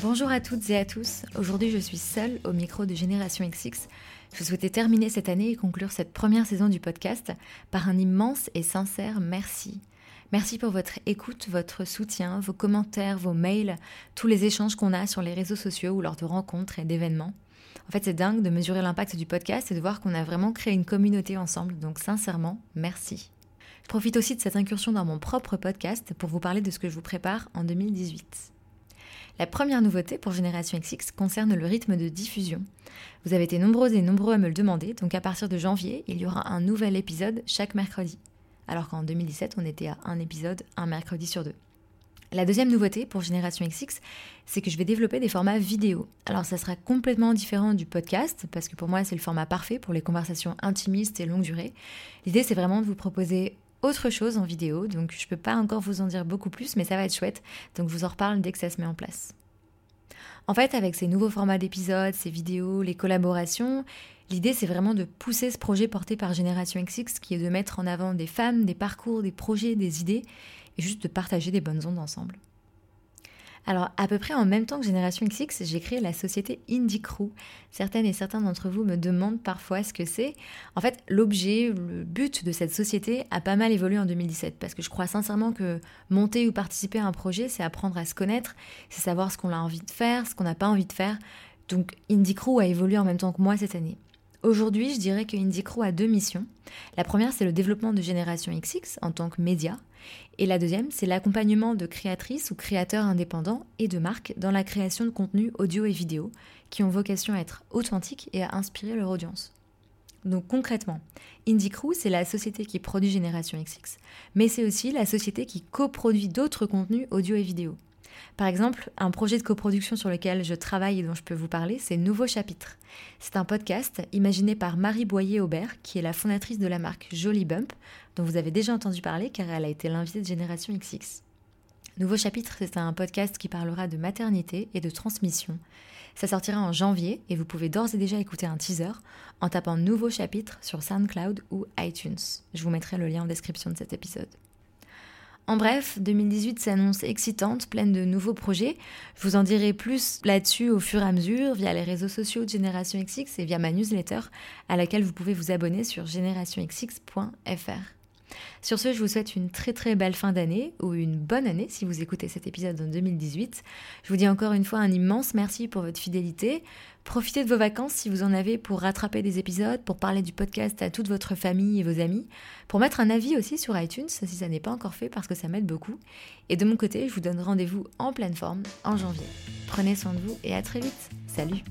Bonjour à toutes et à tous. Aujourd'hui, je suis seule au micro de Génération XX. Je souhaitais terminer cette année et conclure cette première saison du podcast par un immense et sincère merci. Merci pour votre écoute, votre soutien, vos commentaires, vos mails, tous les échanges qu'on a sur les réseaux sociaux ou lors de rencontres et d'événements. En fait, c'est dingue de mesurer l'impact du podcast et de voir qu'on a vraiment créé une communauté ensemble. Donc, sincèrement, merci. Je profite aussi de cette incursion dans mon propre podcast pour vous parler de ce que je vous prépare en 2018. La première nouveauté pour Génération XX concerne le rythme de diffusion. Vous avez été nombreux et nombreux à me le demander, donc à partir de janvier, il y aura un nouvel épisode chaque mercredi. Alors qu'en 2017, on était à un épisode un mercredi sur deux. La deuxième nouveauté pour Génération XX, c'est que je vais développer des formats vidéo. Alors ça sera complètement différent du podcast, parce que pour moi c'est le format parfait pour les conversations intimistes et longue durée. L'idée c'est vraiment de vous proposer autre chose en vidéo, donc je ne peux pas encore vous en dire beaucoup plus, mais ça va être chouette, donc je vous en reparle dès que ça se met en place. En fait, avec ces nouveaux formats d'épisodes, ces vidéos, les collaborations, l'idée c'est vraiment de pousser ce projet porté par Génération XX, qui est de mettre en avant des femmes, des parcours, des projets, des idées, et juste de partager des bonnes ondes ensemble. Alors, à peu près en même temps que Génération XX, j'ai créé la société Indie Crew. Certaines et certains d'entre vous me demandent parfois ce que c'est. En fait, l'objet, le but de cette société a pas mal évolué en 2017 parce que je crois sincèrement que monter ou participer à un projet, c'est apprendre à se connaître, c'est savoir ce qu'on a envie de faire, ce qu'on n'a pas envie de faire. Donc, Indie Crew a évolué en même temps que moi cette année. Aujourd'hui, je dirais que Indie Crew a deux missions. La première, c'est le développement de Génération XX en tant que média. Et la deuxième, c'est l'accompagnement de créatrices ou créateurs indépendants et de marques dans la création de contenus audio et vidéo qui ont vocation à être authentiques et à inspirer leur audience. Donc concrètement, Indie Crew, c'est la société qui produit Génération XX, mais c'est aussi la société qui coproduit d'autres contenus audio et vidéo. Par exemple, un projet de coproduction sur lequel je travaille et dont je peux vous parler, c'est Nouveau Chapitre. C'est un podcast imaginé par Marie Boyer-Aubert, qui est la fondatrice de la marque Jolie Bump, dont vous avez déjà entendu parler car elle a été l'invitée de Génération XX. Nouveau Chapitre, c'est un podcast qui parlera de maternité et de transmission. Ça sortira en janvier et vous pouvez d'ores et déjà écouter un teaser en tapant Nouveau Chapitre sur SoundCloud ou iTunes. Je vous mettrai le lien en description de cet épisode. En bref, 2018 s'annonce excitante, pleine de nouveaux projets. Je vous en dirai plus là-dessus au fur et à mesure via les réseaux sociaux de Génération XX et via ma newsletter à laquelle vous pouvez vous abonner sur générationxx.fr. Sur ce, je vous souhaite une très très belle fin d'année ou une bonne année si vous écoutez cet épisode en 2018. Je vous dis encore une fois un immense merci pour votre fidélité. Profitez de vos vacances si vous en avez pour rattraper des épisodes, pour parler du podcast à toute votre famille et vos amis, pour mettre un avis aussi sur iTunes si ça n'est pas encore fait parce que ça m'aide beaucoup. Et de mon côté, je vous donne rendez-vous en pleine forme en janvier. Prenez soin de vous et à très vite. Salut